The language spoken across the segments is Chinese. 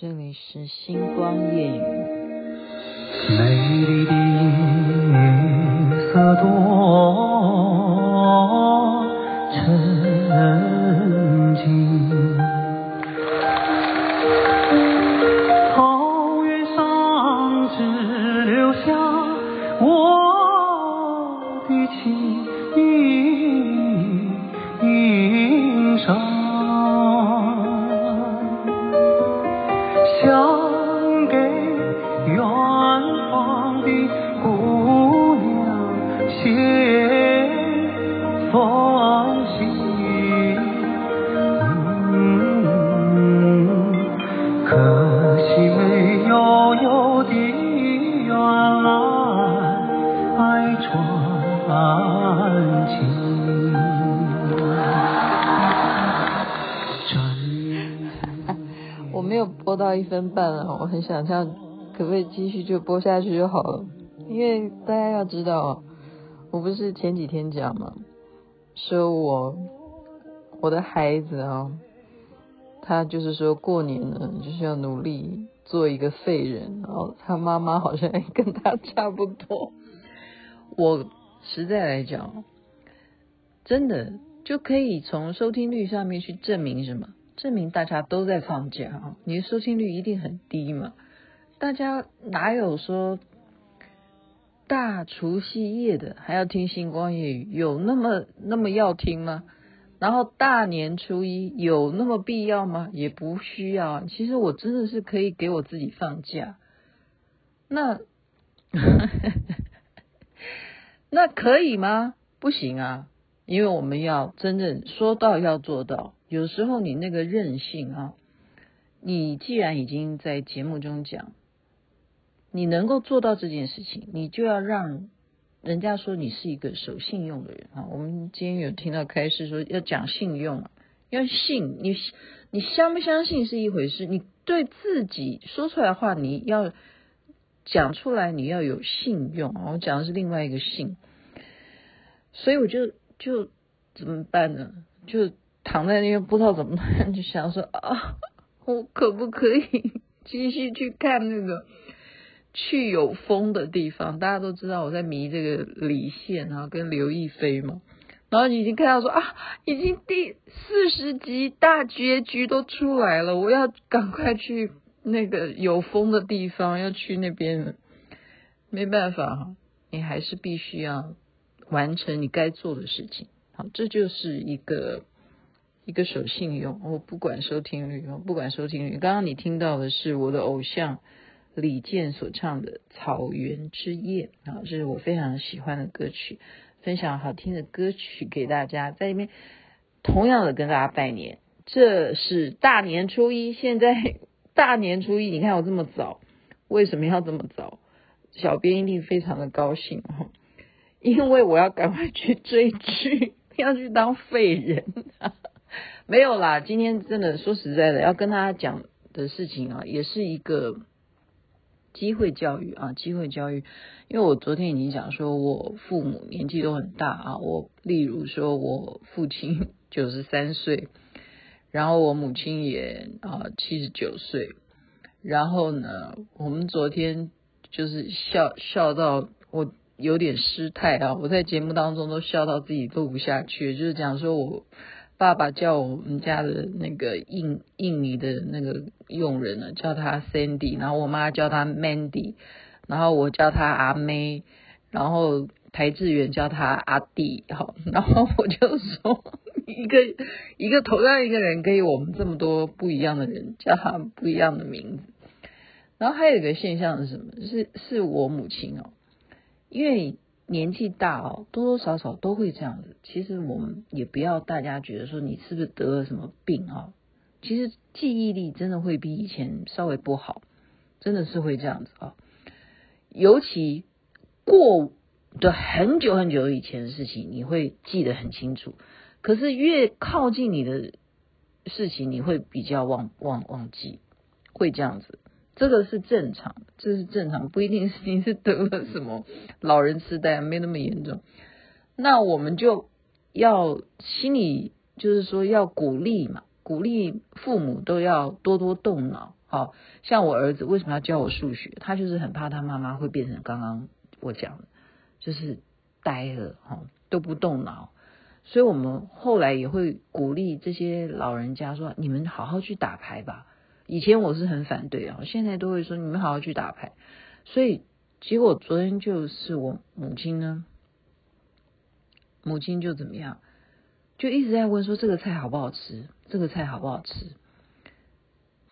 这里是星光夜雨。我播到一分半了，我很想这样，可不可以继续就播下去就好了？因为大家要知道，我不是前几天讲嘛，说我我的孩子啊，他就是说过年呢，就是要努力做一个废人，然后他妈妈好像跟他差不多。我实在来讲，真的就可以从收听率上面去证明什么？证明大家都在放假啊！你的收听率一定很低嘛？大家哪有说大除夕夜的还要听星光夜语？有那么那么要听吗？然后大年初一有那么必要吗？也不需要。其实我真的是可以给我自己放假。那。那可以吗？不行啊，因为我们要真正说到要做到。有时候你那个任性啊，你既然已经在节目中讲，你能够做到这件事情，你就要让人家说你是一个守信用的人啊。我们今天有听到开示说要讲信用啊，要信你，你相不相信是一回事，你对自己说出来的话，你要。讲出来你要有信用，我讲的是另外一个信，所以我就就怎么办呢？就躺在那边不知道怎么办，就想说啊，我可不可以 继续去看那个去有风的地方？大家都知道我在迷这个李现啊，跟刘亦菲嘛，然后已经看到说啊，已经第四十集大结局都出来了，我要赶快去。那个有风的地方要去那边，没办法哈，你还是必须要完成你该做的事情。好，这就是一个一个守信用。我不管收听率，我不管收听率。刚刚你听到的是我的偶像李健所唱的《草原之夜》啊，这是我非常喜欢的歌曲，分享好听的歌曲给大家，在里面同样的跟大家拜年。这是大年初一，现在。大年初一，你看我这么早，为什么要这么早？小编一定非常的高兴哦，因为我要赶快去追剧，要去当废人。没有啦，今天真的说实在的，要跟大家讲的事情啊，也是一个机会教育啊，机会教育。因为我昨天已经讲说，我父母年纪都很大啊，我例如说我父亲 九十三岁。然后我母亲也啊七十九岁，然后呢，我们昨天就是笑笑到我有点失态啊，我在节目当中都笑到自己录不下去，就是讲说我爸爸叫我们家的那个印印尼的那个佣人呢，叫他 Sandy，然后我妈叫他 Mandy，然后我叫他阿妹，然后台志远叫他阿弟，好，然后我就说。一个一个同样一个人，可以我们这么多不一样的人叫他不一样的名字。然后还有一个现象是什么？是是我母亲哦，因为年纪大哦，多多少少都会这样子。其实我们也不要大家觉得说你是不是得了什么病啊？其实记忆力真的会比以前稍微不好，真的是会这样子啊。尤其过的很久很久以前的事情，你会记得很清楚。可是越靠近你的事情，你会比较忘忘忘记，会这样子，这个是正常，这是正常，不一定是你是得了什么老人痴呆，没那么严重。那我们就要心里就是说要鼓励嘛，鼓励父母都要多多动脑好像我儿子为什么要教我数学？他就是很怕他妈妈会变成刚刚我讲的，就是呆了哈，都不动脑。所以我们后来也会鼓励这些老人家说：“你们好好去打牌吧。”以前我是很反对啊，现在都会说：“你们好好去打牌。”所以结果昨天就是我母亲呢，母亲就怎么样，就一直在问说：“这个菜好不好吃？这个菜好不好吃？”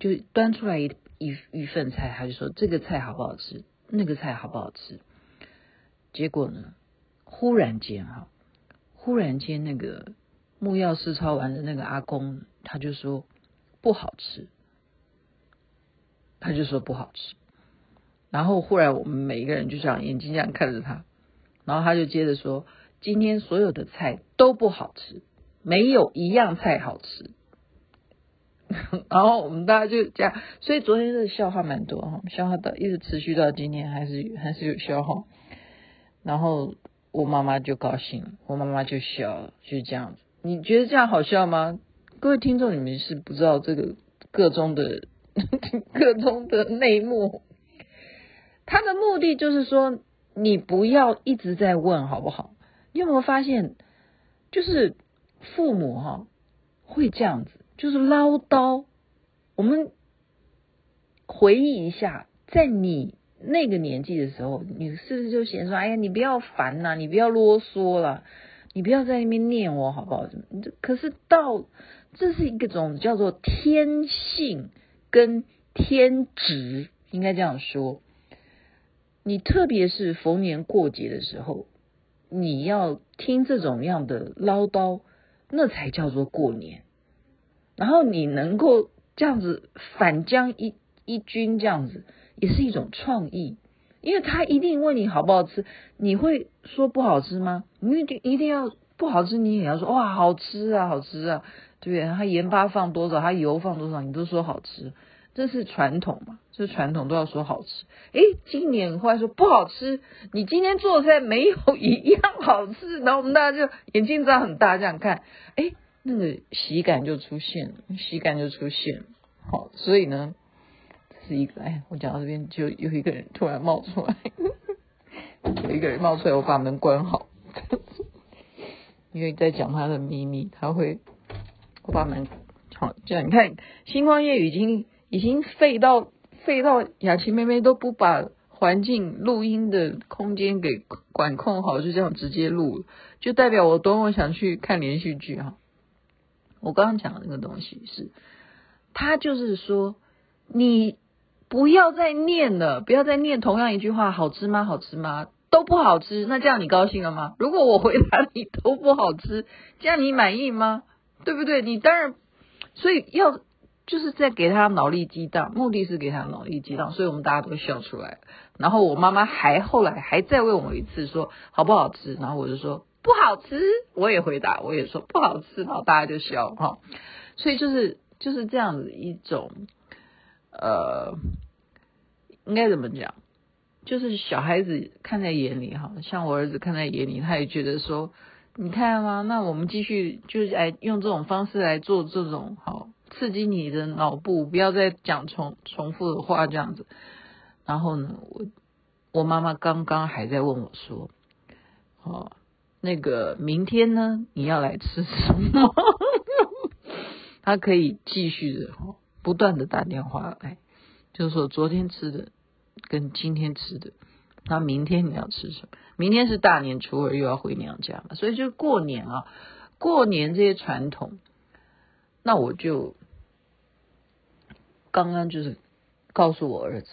就端出来一一一份菜，他就说这个菜好不好吃，那个菜好不好吃。结果呢，忽然间哈，忽然间那个木曜四超玩的那个阿公，他就说不好吃，他就说不好吃。然后忽然我们每一个人就这样眼睛这样看着他，然后他就接着说，今天所有的菜都不好吃，没有一样菜好吃。然后我们大家就这样，所以昨天的笑话蛮多哈，笑话到一直持续到今天，还是还是有笑话。然后我妈妈就高兴，我妈妈就笑了，就是这样子。你觉得这样好笑吗？各位听众，你们是不知道这个个中的 个中的内幕。他的目的就是说，你不要一直在问好不好？你有没有发现，就是父母哈会这样子。就是唠叨。我们回忆一下，在你那个年纪的时候，你是不是就嫌说：“哎呀，你不要烦呐，你不要啰嗦了，你不要在那边念我，好不好？”可是到这是一个种叫做天性跟天职，应该这样说。你特别是逢年过节的时候，你要听这种样的唠叨，那才叫做过年。然后你能够这样子反将一一军，这样子也是一种创意，因为他一定问你好不好吃，你会说不好吃吗？你一定一定要不好吃，你也要说哇好吃啊，好吃啊，对？他盐巴放多少，他油放多少，你都说好吃，这是传统嘛？这传统都要说好吃。诶，今年后来说不好吃，你今天做菜没有一样好吃，然后我们大家就眼睛张很大这样看，诶。那个喜感就出现了，喜感就出现了。好，所以呢，这是一个哎，我讲到这边就有一个人突然冒出来，有一个人冒出来，我把门关好，因为在讲他的秘密，他会我把门好这样。你看，星光夜语已经已经废到废到雅琪妹妹都不把环境录音的空间给管控好，就这样直接录，就代表我多么想去看连续剧哈。我刚刚讲的那个东西是，他就是说，你不要再念了，不要再念同样一句话，好吃吗？好吃吗？都不好吃。那这样你高兴了吗？如果我回答你都不好吃，这样你满意吗？对不对？你当然，所以要就是在给他脑力激荡，目的是给他脑力激荡，所以我们大家都笑出来。然后我妈妈还后来还再问我一次，说好不好吃？然后我就说。不好吃，我也回答，我也说不好吃，然后大家就笑哈，所以就是就是这样子一种，呃，应该怎么讲？就是小孩子看在眼里哈，像我儿子看在眼里，他也觉得说，你看吗？那我们继续就是来用这种方式来做这种好刺激你的脑部，不要再讲重重复的话这样子。然后呢，我我妈妈刚刚还在问我说，哦。那个明天呢？你要来吃什么？他可以继续的不断的打电话来，就是说昨天吃的跟今天吃的，那明天你要吃什么？明天是大年初二，又要回娘家了，所以就过年啊，过年这些传统，那我就刚刚就是告诉我儿子，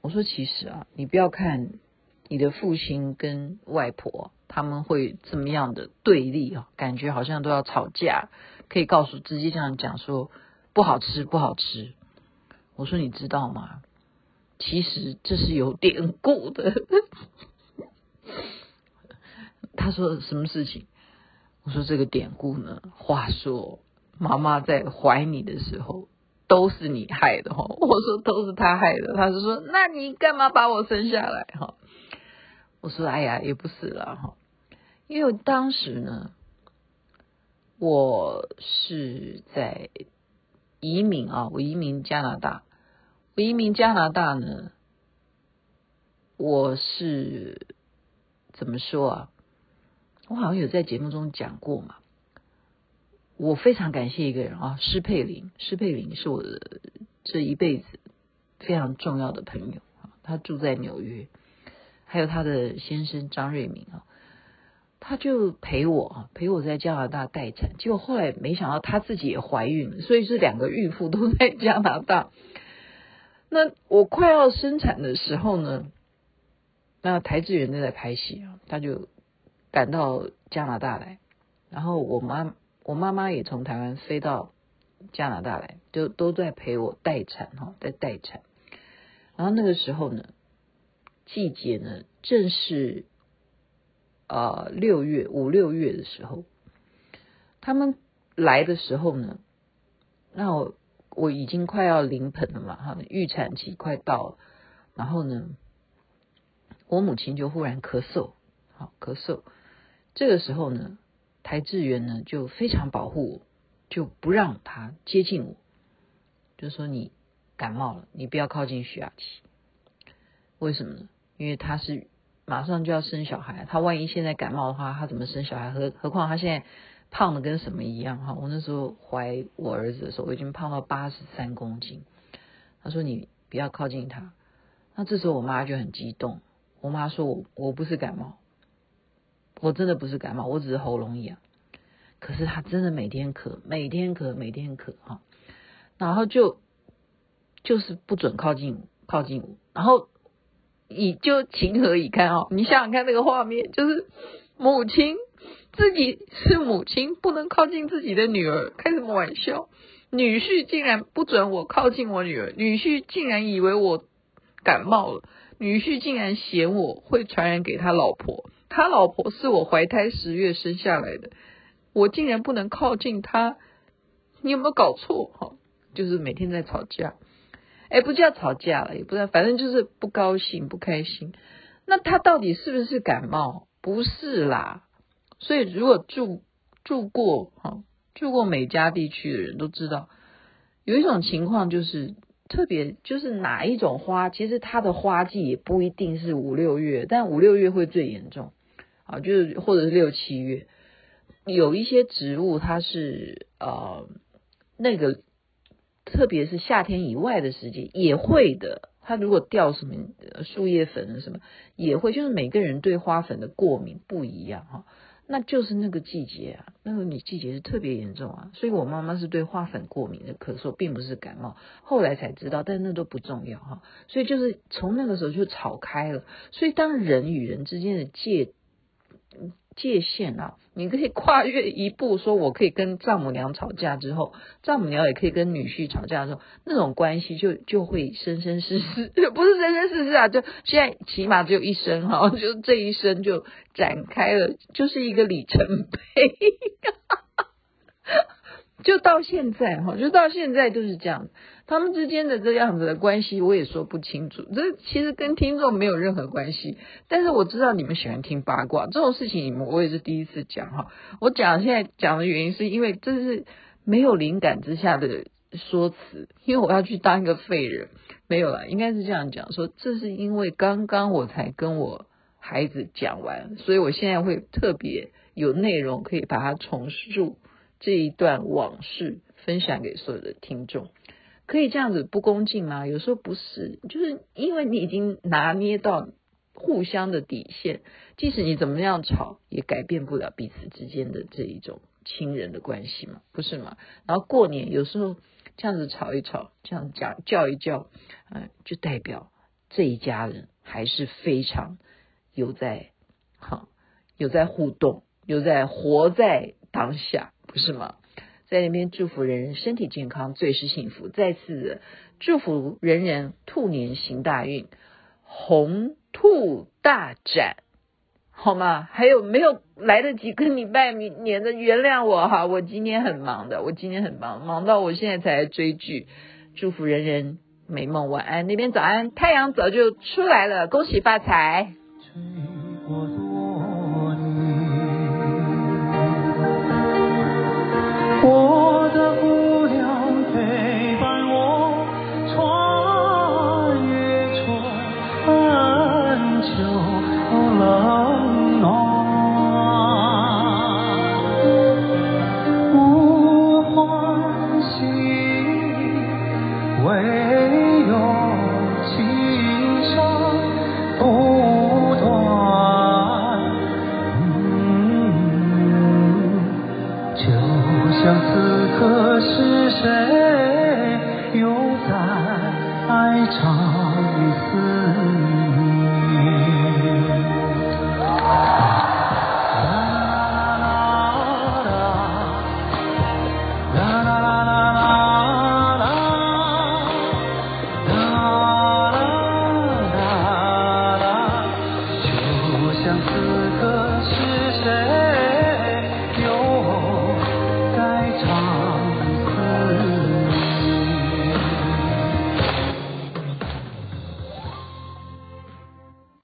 我说其实啊，你不要看你的父亲跟外婆。他们会怎么样的对立啊？感觉好像都要吵架，可以告诉直接这样讲说不好吃不好吃。我说你知道吗？其实这是有典故的。他说什么事情？我说这个典故呢？话说妈妈在怀你的时候都是你害的哈。我说都是他害的。他就说那你干嘛把我生下来哈？我说哎呀也不是啦哈。因为当时呢，我是在移民啊，我移民加拿大，移民加拿大呢，我是怎么说啊？我好像有在节目中讲过嘛。我非常感谢一个人啊，施佩林。施佩林是我的这一辈子非常重要的朋友啊，他住在纽约，还有他的先生张瑞敏啊。他就陪我啊，陪我在加拿大待产，结果后来没想到他自己也怀孕了，所以是两个孕妇都在加拿大。那我快要生产的时候呢，那台智源正在拍戏啊，他就赶到加拿大来，然后我妈我妈妈也从台湾飞到加拿大来，就都在陪我待产哈，在待产。然后那个时候呢，季节呢正是。呃，六月五六月的时候，他们来的时候呢，那我我已经快要临盆了嘛，哈，预产期快到了，然后呢，我母亲就忽然咳嗽，好咳嗽，这个时候呢，台智源呢就非常保护我，就不让他接近我，就说你感冒了，你不要靠近徐雅琪，为什么呢？因为他是。马上就要生小孩，他万一现在感冒的话，他怎么生小孩？何何况他现在胖的跟什么一样哈？我那时候怀我儿子的时候，我已经胖到八十三公斤。他说你不要靠近他。那这时候我妈就很激动，我妈说我我不是感冒，我真的不是感冒，我只是喉咙痒。可是他真的每天咳，每天咳，每天咳哈，然后就就是不准靠近靠近我，然后。你就情何以堪哦！你想想看那个画面，就是母亲自己是母亲，不能靠近自己的女儿，开什么玩笑？女婿竟然不准我靠近我女儿，女婿竟然以为我感冒了，女婿竟然嫌我会传染给他老婆，他老婆是我怀胎十月生下来的，我竟然不能靠近他，你有没有搞错？哈，就是每天在吵架。哎，不叫吵架了，也不知道，反正就是不高兴、不开心。那他到底是不是感冒？不是啦。所以如果住住过哈住过美加地区的人都知道，有一种情况就是特别，就是哪一种花，其实它的花季也不一定是五六月，但五六月会最严重啊，就是或者是六七月，有一些植物它是呃那个。特别是夏天以外的时间也会的，它如果掉什么树叶粉什么也会，就是每个人对花粉的过敏不一样哈，那就是那个季节啊，那个你季节是特别严重啊，所以我妈妈是对花粉过敏的咳嗽，并不是感冒，后来才知道，但那都不重要哈，所以就是从那个时候就吵开了，所以当人与人之间的界。界限啊，你可以跨越一步，说我可以跟丈母娘吵架之后，丈母娘也可以跟女婿吵架之后，那种关系就就会生生世世，不是生生世世啊，就现在起码只有一生哈，就这一生就展开了，就是一个里程碑，就到现在哈，就到现在就是这样。他们之间的这样子的关系，我也说不清楚。这其实跟听众没有任何关系。但是我知道你们喜欢听八卦这种事情，你们我也是第一次讲哈。我讲现在讲的原因，是因为这是没有灵感之下的说辞，因为我要去当一个废人。没有啦，应该是这样讲，说这是因为刚刚我才跟我孩子讲完，所以我现在会特别有内容可以把它重述这一段往事，分享给所有的听众。可以这样子不恭敬吗？有时候不是，就是因为你已经拿捏到互相的底线，即使你怎么样吵，也改变不了彼此之间的这一种亲人的关系嘛，不是吗？然后过年有时候这样子吵一吵，这样讲叫一叫，嗯，就代表这一家人还是非常有在哈，有在互动，有在活在当下，不是吗？在那边祝福人人身体健康，最是幸福。再次祝福人人兔年行大运，红兔大展，好吗？还有没有来得及跟你拜年的？原谅我哈，我今天很忙的，我今天很忙，忙到我现在才追剧。祝福人人美梦，晚安。那边早安，太阳早就出来了，恭喜发财。